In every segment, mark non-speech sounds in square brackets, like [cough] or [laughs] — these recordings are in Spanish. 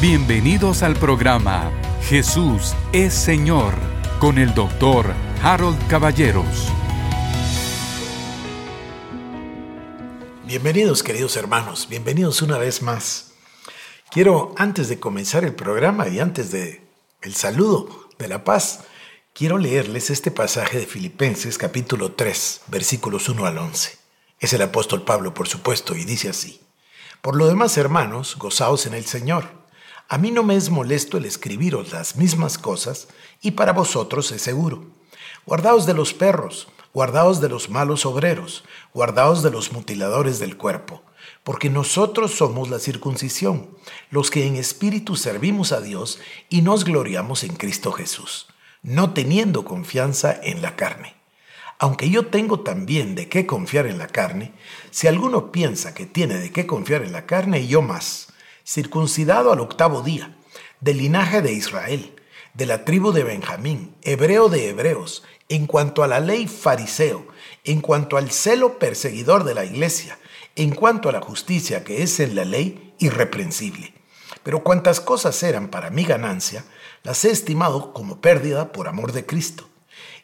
Bienvenidos al programa Jesús es Señor con el doctor Harold Caballeros. Bienvenidos queridos hermanos, bienvenidos una vez más. Quiero antes de comenzar el programa y antes de el saludo de la paz, quiero leerles este pasaje de Filipenses capítulo 3, versículos 1 al 11. Es el apóstol Pablo, por supuesto, y dice así: Por lo demás, hermanos, gozaos en el Señor. A mí no me es molesto el escribiros las mismas cosas, y para vosotros es seguro. Guardaos de los perros, guardaos de los malos obreros, guardaos de los mutiladores del cuerpo, porque nosotros somos la circuncisión, los que en espíritu servimos a Dios y nos gloriamos en Cristo Jesús, no teniendo confianza en la carne. Aunque yo tengo también de qué confiar en la carne, si alguno piensa que tiene de qué confiar en la carne, yo más circuncidado al octavo día, del linaje de Israel, de la tribu de Benjamín, hebreo de hebreos, en cuanto a la ley fariseo, en cuanto al celo perseguidor de la iglesia, en cuanto a la justicia que es en la ley irreprensible. Pero cuantas cosas eran para mi ganancia, las he estimado como pérdida por amor de Cristo.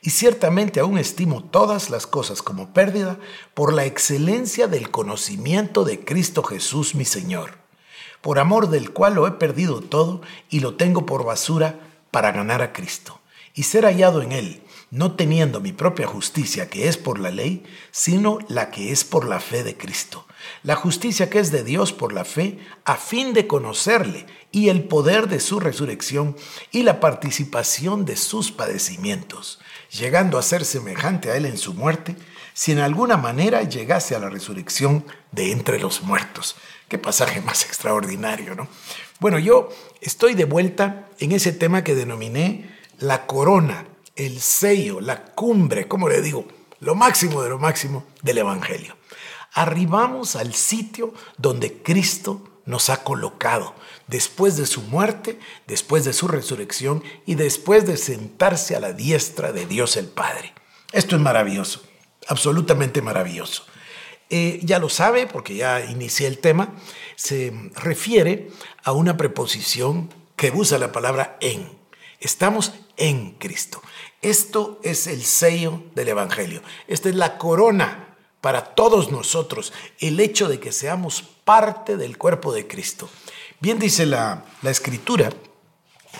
Y ciertamente aún estimo todas las cosas como pérdida por la excelencia del conocimiento de Cristo Jesús mi Señor por amor del cual lo he perdido todo y lo tengo por basura para ganar a Cristo y ser hallado en él, no teniendo mi propia justicia que es por la ley, sino la que es por la fe de Cristo. La justicia que es de Dios por la fe, a fin de conocerle y el poder de su resurrección y la participación de sus padecimientos, llegando a ser semejante a él en su muerte, si en alguna manera llegase a la resurrección de entre los muertos. Qué pasaje más extraordinario, ¿no? Bueno, yo estoy de vuelta en ese tema que denominé la corona, el sello, la cumbre, ¿cómo le digo? Lo máximo de lo máximo del Evangelio. Arribamos al sitio donde Cristo nos ha colocado, después de su muerte, después de su resurrección y después de sentarse a la diestra de Dios el Padre. Esto es maravilloso, absolutamente maravilloso. Eh, ya lo sabe porque ya inicié el tema, se refiere a una preposición que usa la palabra en. Estamos en Cristo. Esto es el sello del Evangelio. Esta es la corona para todos nosotros, el hecho de que seamos parte del cuerpo de Cristo. Bien dice la, la Escritura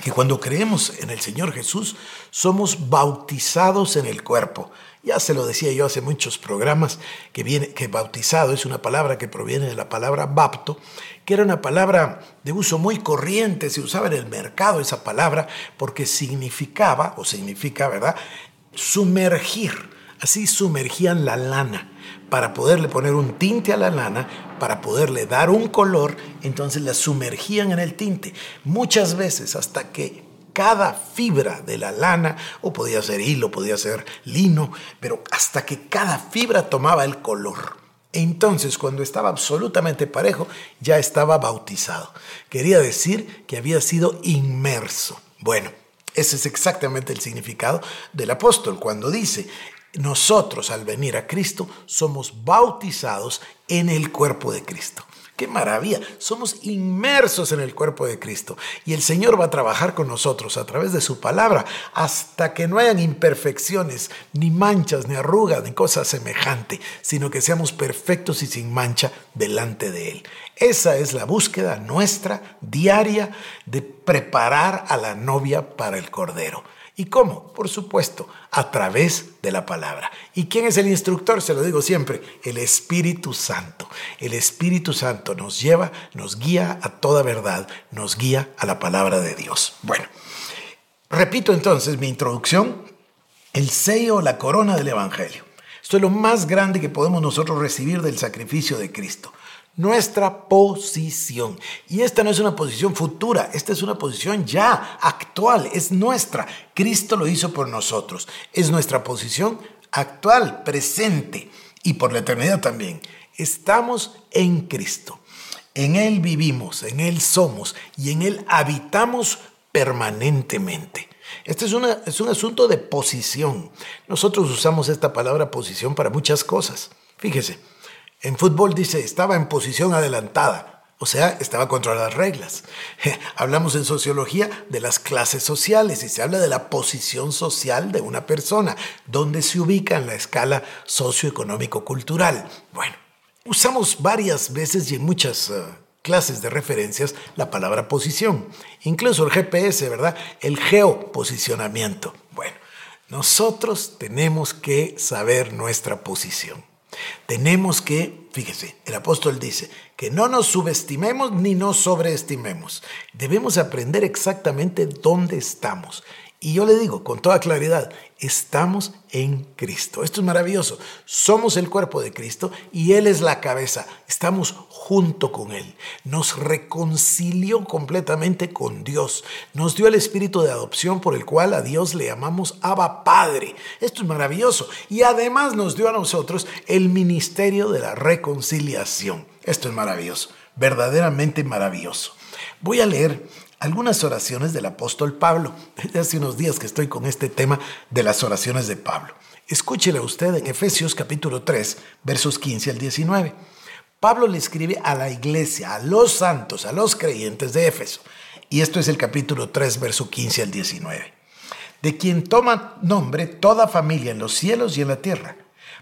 que cuando creemos en el Señor Jesús somos bautizados en el cuerpo. Ya se lo decía yo hace muchos programas que viene que bautizado es una palabra que proviene de la palabra bapto, que era una palabra de uso muy corriente, se usaba en el mercado esa palabra porque significaba o significa, ¿verdad? sumergir. Así sumergían la lana para poderle poner un tinte a la lana, para poderle dar un color, entonces la sumergían en el tinte. Muchas veces hasta que cada fibra de la lana, o podía ser hilo, podía ser lino, pero hasta que cada fibra tomaba el color. Entonces, cuando estaba absolutamente parejo, ya estaba bautizado. Quería decir que había sido inmerso. Bueno, ese es exactamente el significado del apóstol cuando dice, nosotros al venir a Cristo somos bautizados en el cuerpo de Cristo. ¡Qué maravilla! Somos inmersos en el cuerpo de Cristo y el Señor va a trabajar con nosotros a través de su palabra hasta que no hayan imperfecciones, ni manchas, ni arrugas, ni cosas semejantes, sino que seamos perfectos y sin mancha delante de Él. Esa es la búsqueda nuestra diaria de preparar a la novia para el Cordero. ¿Y cómo? Por supuesto, a través de la palabra. ¿Y quién es el instructor? Se lo digo siempre, el Espíritu Santo. El Espíritu Santo nos lleva, nos guía a toda verdad, nos guía a la palabra de Dios. Bueno, repito entonces mi introducción, el sello, la corona del Evangelio. Esto es lo más grande que podemos nosotros recibir del sacrificio de Cristo nuestra posición. Y esta no es una posición futura, esta es una posición ya actual, es nuestra. Cristo lo hizo por nosotros. Es nuestra posición actual, presente y por la eternidad también. Estamos en Cristo. En Él vivimos, en Él somos y en Él habitamos permanentemente. Este es, es un asunto de posición. Nosotros usamos esta palabra posición para muchas cosas. Fíjese, en fútbol dice, estaba en posición adelantada. O sea, estaba contra las reglas. [laughs] Hablamos en sociología de las clases sociales y se habla de la posición social de una persona, donde se ubica en la escala socioeconómico-cultural. Bueno, usamos varias veces y en muchas eh, clases de referencias la palabra posición. Incluso el GPS, ¿verdad? El geoposicionamiento. Bueno, nosotros tenemos que saber nuestra posición. Tenemos que, fíjese, el apóstol dice, que no nos subestimemos ni nos sobreestimemos. Debemos aprender exactamente dónde estamos. Y yo le digo con toda claridad, estamos en Cristo. Esto es maravilloso. Somos el cuerpo de Cristo y Él es la cabeza. Estamos junto con Él. Nos reconcilió completamente con Dios. Nos dio el espíritu de adopción por el cual a Dios le llamamos Abba Padre. Esto es maravilloso. Y además nos dio a nosotros el ministerio de la reconciliación. Esto es maravilloso. Verdaderamente maravilloso. Voy a leer algunas oraciones del apóstol Pablo. [laughs] Hace unos días que estoy con este tema de las oraciones de Pablo. Escúchele usted en Efesios capítulo 3, versos 15 al 19. Pablo le escribe a la iglesia, a los santos, a los creyentes de Éfeso. Y esto es el capítulo 3, verso 15 al 19. De quien toma nombre toda familia en los cielos y en la tierra,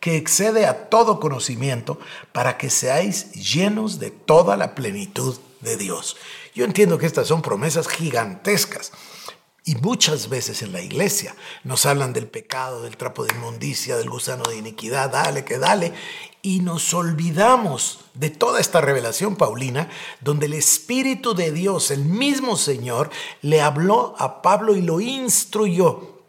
que excede a todo conocimiento, para que seáis llenos de toda la plenitud de Dios. Yo entiendo que estas son promesas gigantescas. Y muchas veces en la iglesia nos hablan del pecado, del trapo de inmundicia, del gusano de iniquidad, dale que dale, y nos olvidamos de toda esta revelación paulina, donde el Espíritu de Dios, el mismo Señor, le habló a Pablo y lo instruyó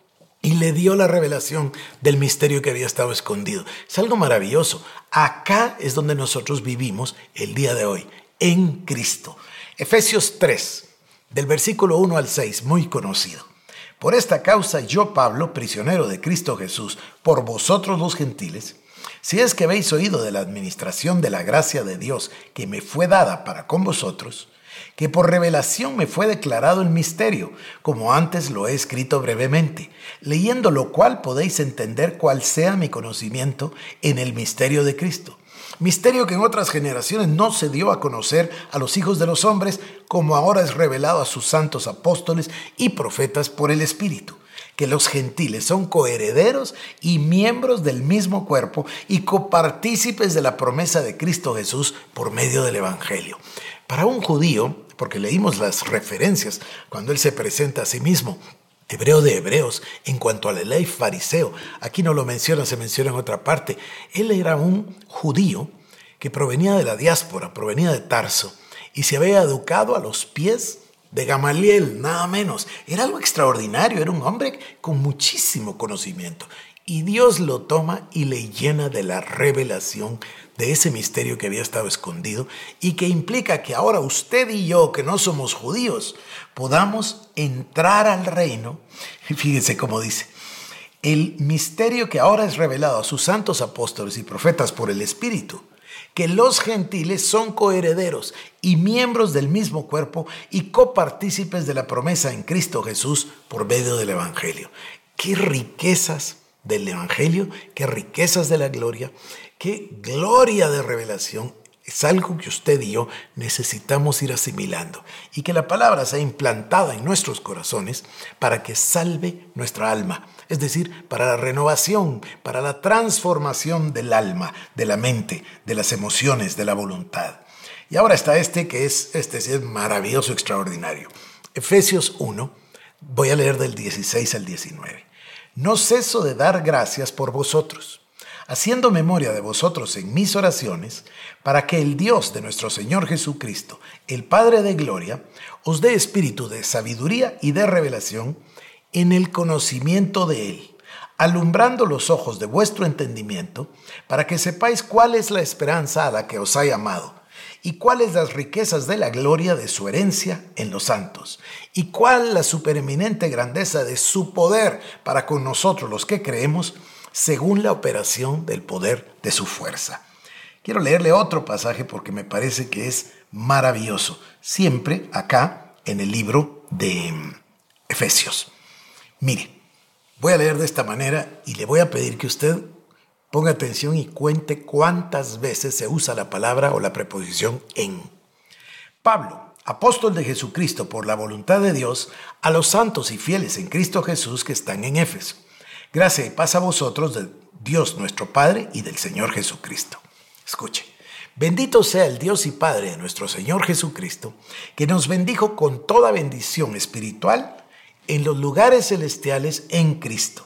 y le dio la revelación del misterio que había estado escondido. Es algo maravilloso. Acá es donde nosotros vivimos el día de hoy, en Cristo. Efesios 3, del versículo 1 al 6, muy conocido. Por esta causa yo, Pablo, prisionero de Cristo Jesús, por vosotros los gentiles, si es que habéis oído de la administración de la gracia de Dios que me fue dada para con vosotros, que por revelación me fue declarado el misterio, como antes lo he escrito brevemente, leyendo lo cual podéis entender cuál sea mi conocimiento en el misterio de Cristo misterio que en otras generaciones no se dio a conocer a los hijos de los hombres, como ahora es revelado a sus santos apóstoles y profetas por el Espíritu que los gentiles son coherederos y miembros del mismo cuerpo y copartícipes de la promesa de Cristo Jesús por medio del Evangelio. Para un judío, porque leímos las referencias cuando él se presenta a sí mismo hebreo de hebreos, en cuanto a la ley fariseo, aquí no lo menciona, se menciona en otra parte, él era un judío que provenía de la diáspora, provenía de Tarso, y se había educado a los pies de Gamaliel, nada menos. Era algo extraordinario, era un hombre con muchísimo conocimiento. Y Dios lo toma y le llena de la revelación de ese misterio que había estado escondido y que implica que ahora usted y yo, que no somos judíos, podamos entrar al reino. Fíjense cómo dice, el misterio que ahora es revelado a sus santos apóstoles y profetas por el Espíritu, que los gentiles son coherederos y miembros del mismo cuerpo y copartícipes de la promesa en Cristo Jesús por medio del Evangelio. Qué riquezas del Evangelio, qué riquezas de la gloria, qué gloria de revelación. Es algo que usted y yo necesitamos ir asimilando y que la palabra sea implantada en nuestros corazones para que salve nuestra alma, es decir, para la renovación, para la transformación del alma, de la mente, de las emociones, de la voluntad. Y ahora está este que es, este es maravilloso, extraordinario. Efesios 1, voy a leer del 16 al 19. No ceso de dar gracias por vosotros, haciendo memoria de vosotros en mis oraciones, para que el Dios de nuestro Señor Jesucristo, el Padre de Gloria, os dé espíritu de sabiduría y de revelación en el conocimiento de Él, alumbrando los ojos de vuestro entendimiento, para que sepáis cuál es la esperanza a la que os ha llamado y cuáles las riquezas de la gloria de su herencia en los santos, y cuál la supereminente grandeza de su poder para con nosotros los que creemos, según la operación del poder de su fuerza. Quiero leerle otro pasaje porque me parece que es maravilloso, siempre acá en el libro de mm, Efesios. Mire, voy a leer de esta manera y le voy a pedir que usted ponga atención y cuente cuántas veces se usa la palabra o la preposición en. Pablo, apóstol de Jesucristo por la voluntad de Dios, a los santos y fieles en Cristo Jesús que están en Éfeso. Gracias y paz a vosotros de Dios nuestro Padre y del Señor Jesucristo. Escuche. Bendito sea el Dios y Padre de nuestro Señor Jesucristo, que nos bendijo con toda bendición espiritual en los lugares celestiales en Cristo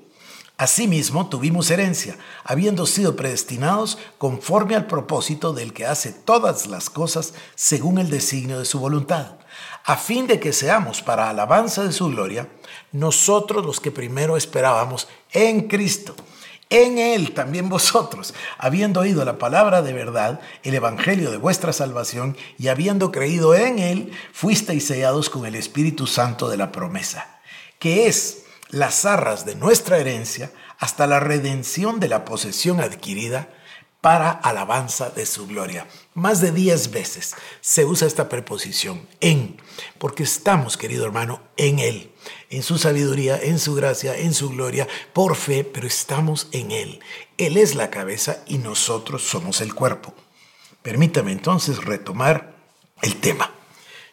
Asimismo, tuvimos herencia, habiendo sido predestinados conforme al propósito del que hace todas las cosas según el designio de su voluntad, a fin de que seamos para alabanza de su gloria, nosotros los que primero esperábamos en Cristo. En Él también vosotros, habiendo oído la palabra de verdad, el Evangelio de vuestra salvación, y habiendo creído en Él, fuisteis sellados con el Espíritu Santo de la promesa, que es las arras de nuestra herencia hasta la redención de la posesión adquirida para alabanza de su gloria. Más de diez veces se usa esta preposición en, porque estamos, querido hermano, en Él, en su sabiduría, en su gracia, en su gloria, por fe, pero estamos en Él. Él es la cabeza y nosotros somos el cuerpo. Permítame entonces retomar el tema.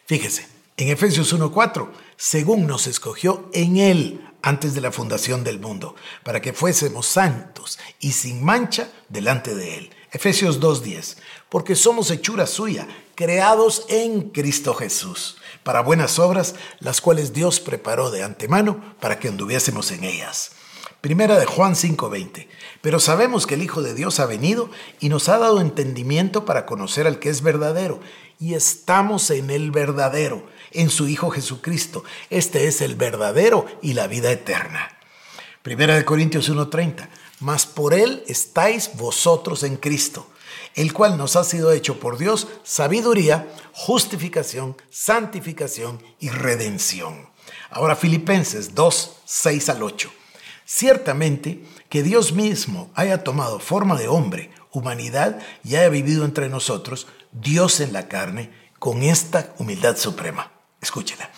Fíjese, en Efesios 1.4, según nos escogió en Él antes de la fundación del mundo, para que fuésemos santos y sin mancha delante de Él. Efesios 2.10, porque somos hechura suya, creados en Cristo Jesús, para buenas obras, las cuales Dios preparó de antemano para que anduviésemos en ellas. Primera de Juan 5:20. Pero sabemos que el Hijo de Dios ha venido y nos ha dado entendimiento para conocer al que es verdadero, y estamos en el verdadero en su Hijo Jesucristo. Este es el verdadero y la vida eterna. Primera de Corintios 1:30. Mas por él estáis vosotros en Cristo, el cual nos ha sido hecho por Dios sabiduría, justificación, santificación y redención. Ahora Filipenses 2, 6 al 8. Ciertamente que Dios mismo haya tomado forma de hombre, humanidad y haya vivido entre nosotros, Dios en la carne, con esta humildad suprema Escúchela.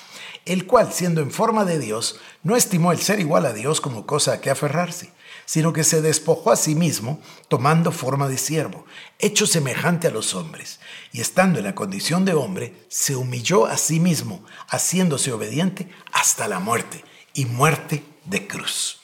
El cual, siendo en forma de Dios, no estimó el ser igual a Dios como cosa a que aferrarse, sino que se despojó a sí mismo, tomando forma de siervo, hecho semejante a los hombres, y estando en la condición de hombre, se humilló a sí mismo, haciéndose obediente hasta la muerte, y muerte de cruz.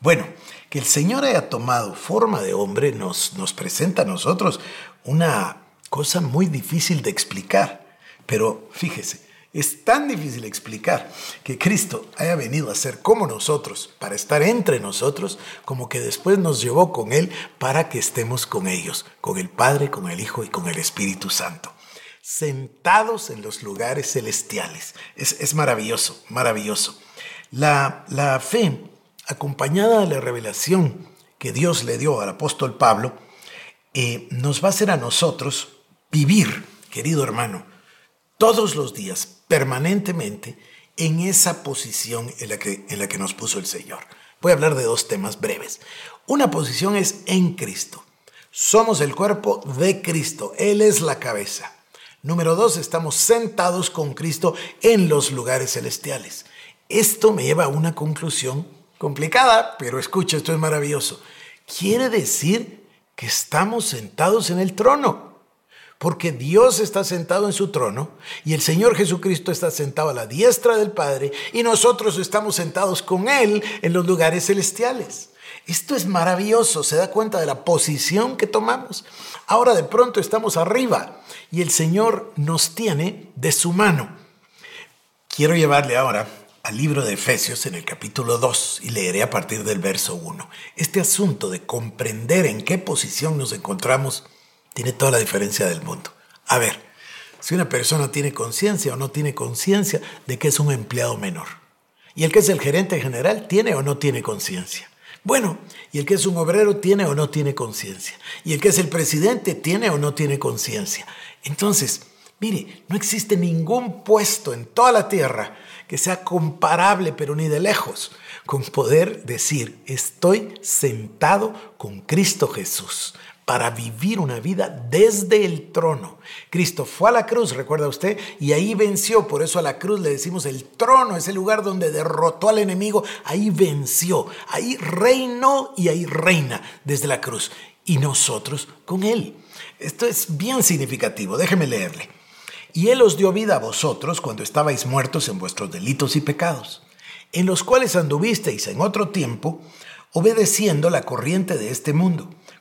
Bueno, que el Señor haya tomado forma de hombre nos, nos presenta a nosotros una cosa muy difícil de explicar, pero fíjese, es tan difícil explicar que Cristo haya venido a ser como nosotros, para estar entre nosotros, como que después nos llevó con Él para que estemos con ellos, con el Padre, con el Hijo y con el Espíritu Santo. Sentados en los lugares celestiales. Es, maravilloso, maravilloso. La, la fe, acompañada de la revelación que Dios le dio al apóstol Pablo, eh, nos va a hacer a nosotros vivir, querido hermano, todos los días, permanentemente, en esa posición en la, que, en la que nos puso el Señor. Voy a hablar de dos temas breves. Una posición es en Cristo. Somos el cuerpo de Cristo. Él es la cabeza. Número dos, estamos sentados con Cristo en los lugares celestiales. Esto me lleva a una conclusión complicada, pero escucha, esto es maravilloso. Quiere decir que estamos sentados en el trono, porque Dios está sentado en su trono y el Señor Jesucristo está sentado a la diestra del Padre y nosotros estamos sentados con Él en los lugares celestiales. Esto es maravilloso, se da cuenta de la posición que tomamos. Ahora de pronto estamos arriba y el Señor nos tiene de su mano. Quiero llevarle ahora al libro de Efesios en el capítulo 2 y leeré a partir del verso 1. Este asunto de comprender en qué posición nos encontramos tiene toda la diferencia del mundo. A ver, si una persona tiene conciencia o no tiene conciencia de que es un empleado menor. Y el que es el gerente general tiene o no tiene conciencia. Bueno, y el que es un obrero tiene o no tiene conciencia. Y el que es el presidente tiene o no tiene conciencia. Entonces, mire, no existe ningún puesto en toda la tierra que sea comparable, pero ni de lejos, con poder decir, estoy sentado con Cristo Jesús para vivir una vida desde el trono. Cristo fue a la cruz, recuerda usted, y ahí venció. Por eso a la cruz le decimos el trono, es el lugar donde derrotó al enemigo. Ahí venció, ahí reinó y ahí reina desde la cruz. Y nosotros con él. Esto es bien significativo, déjeme leerle. Y él os dio vida a vosotros cuando estabais muertos en vuestros delitos y pecados, en los cuales anduvisteis en otro tiempo, obedeciendo la corriente de este mundo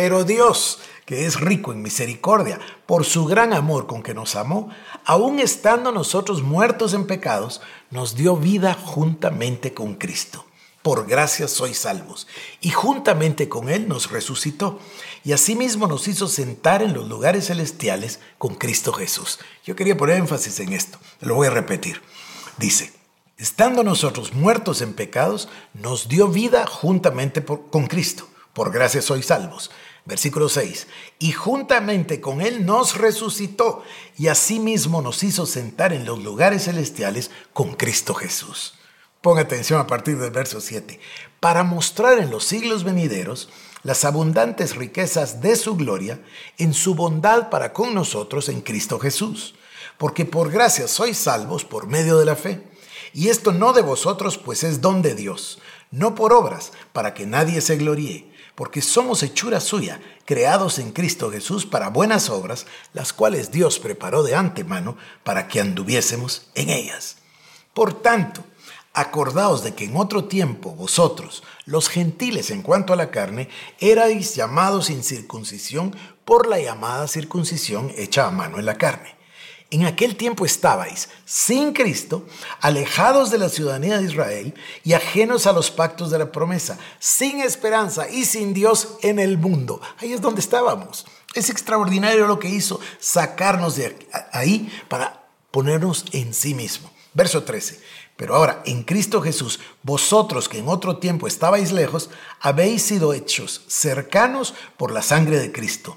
Pero Dios, que es rico en misericordia, por su gran amor con que nos amó, aun estando nosotros muertos en pecados, nos dio vida juntamente con Cristo. Por gracia sois salvos. Y juntamente con Él nos resucitó. Y asimismo nos hizo sentar en los lugares celestiales con Cristo Jesús. Yo quería poner énfasis en esto. Lo voy a repetir. Dice, estando nosotros muertos en pecados, nos dio vida juntamente con Cristo. Por gracia sois salvos. Versículo 6. Y juntamente con Él nos resucitó y asimismo nos hizo sentar en los lugares celestiales con Cristo Jesús. Ponga atención a partir del verso 7. Para mostrar en los siglos venideros las abundantes riquezas de su gloria en su bondad para con nosotros en Cristo Jesús. Porque por gracia sois salvos por medio de la fe. Y esto no de vosotros, pues es don de Dios, no por obras, para que nadie se gloríe porque somos hechura suya, creados en Cristo Jesús para buenas obras, las cuales Dios preparó de antemano para que anduviésemos en ellas. Por tanto, acordaos de que en otro tiempo vosotros, los gentiles en cuanto a la carne, erais llamados sin circuncisión por la llamada circuncisión hecha a mano en la carne en aquel tiempo estabais sin Cristo, alejados de la ciudadanía de Israel y ajenos a los pactos de la promesa, sin esperanza y sin Dios en el mundo. Ahí es donde estábamos. Es extraordinario lo que hizo sacarnos de ahí para ponernos en sí mismo. Verso 13. Pero ahora, en Cristo Jesús, vosotros que en otro tiempo estabais lejos, habéis sido hechos cercanos por la sangre de Cristo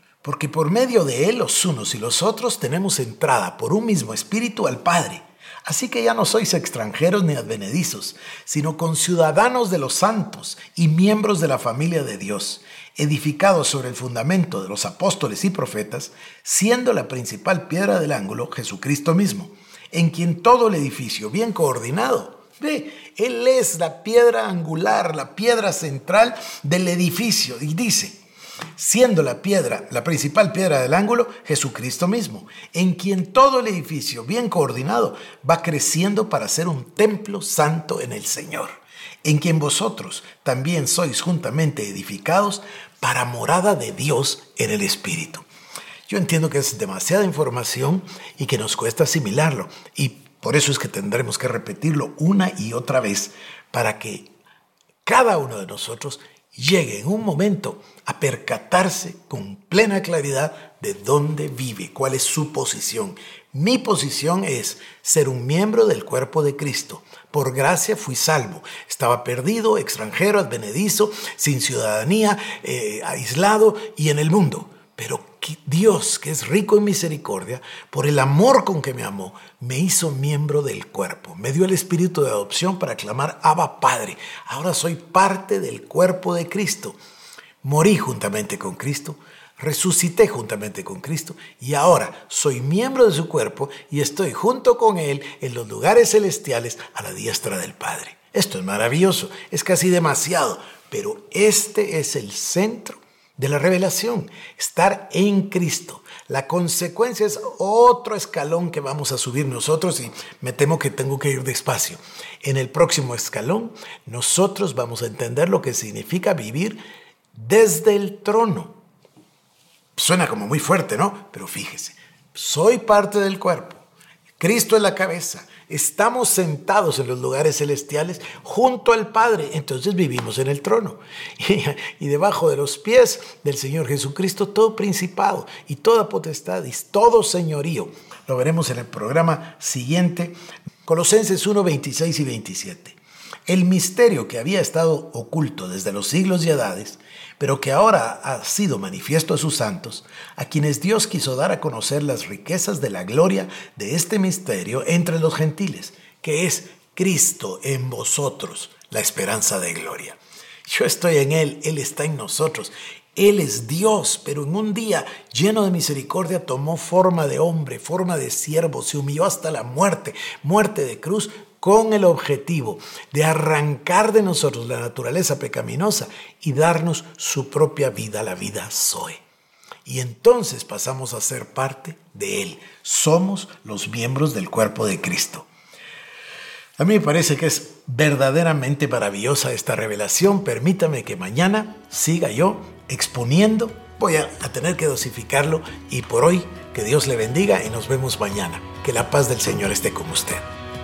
porque por medio de Él los unos y los otros tenemos entrada por un mismo espíritu al Padre. Así que ya no sois extranjeros ni advenedizos, sino conciudadanos de los santos y miembros de la familia de Dios, edificados sobre el fundamento de los apóstoles y profetas, siendo la principal piedra del ángulo Jesucristo mismo, en quien todo el edificio bien coordinado Ve, Él es la piedra angular, la piedra central del edificio. Y dice, siendo la piedra, la principal piedra del ángulo, Jesucristo mismo, en quien todo el edificio, bien coordinado, va creciendo para ser un templo santo en el Señor, en quien vosotros también sois juntamente edificados para morada de Dios en el Espíritu. Yo entiendo que es demasiada información y que nos cuesta asimilarlo. Y Por eso es que tendremos que repetirlo una y otra vez para que cada uno de nosotros llegue en un momento a percatarse con plena claridad de dónde vive, cuál es su posición. Mi posición es ser un miembro del cuerpo de Cristo. Por gracia fui salvo. Estaba perdido, extranjero, advenedizo, sin ciudadanía, eh, aislado y en el mundo. Pero Dios, que es rico en misericordia, por el amor con que me amó, me hizo miembro del cuerpo. Me dio el espíritu de adopción para clamar Abba Padre. Ahora soy parte del cuerpo de Cristo. Morí juntamente con Cristo, resucité juntamente con Cristo y ahora soy miembro de su cuerpo y estoy junto con Él en los lugares celestiales a la diestra del Padre. Esto es maravilloso, es casi demasiado, pero este es el centro de la revelación, estar en Cristo. La consecuencia es otro escalón que vamos a subir nosotros y me temo que tengo que ir despacio. En el próximo escalón, nosotros vamos a entender lo que significa vivir desde el trono. Suena como muy fuerte, ¿no? Pero fíjese, soy parte del cuerpo. Cristo es la cabeza. Estamos sentados en los lugares celestiales junto al Padre, entonces vivimos en el trono. [laughs] Y, debajo de los pies del Señor Jesucristo todo principado y toda potestad y todo señorío. Lo veremos en el programa siguiente, Colosenses 1, 26 y 27. El misterio que había estado oculto desde los siglos y edades pero que ahora ha sido manifiesto a sus santos, a quienes Dios quiso dar a conocer las riquezas de la gloria de este misterio entre los gentiles, que es Cristo en vosotros, la esperanza de gloria. Yo estoy en Él, Él está en nosotros. Él es Dios, pero en un día lleno de misericordia tomó forma de hombre, forma de siervo, se humilló hasta la muerte, muerte de cruz, con el objetivo de arrancar de nosotros la naturaleza pecaminosa y darnos su propia vida, la vida Zoe. Y entonces pasamos a ser parte de Él. Somos los miembros del cuerpo de Cristo. A mí me parece que es verdaderamente maravillosa esta revelación. Permítame que mañana siga yo exponiendo. Voy a, tener que dosificarlo y por hoy que Dios le bendiga y nos vemos mañana. Que la paz del Señor esté con usted.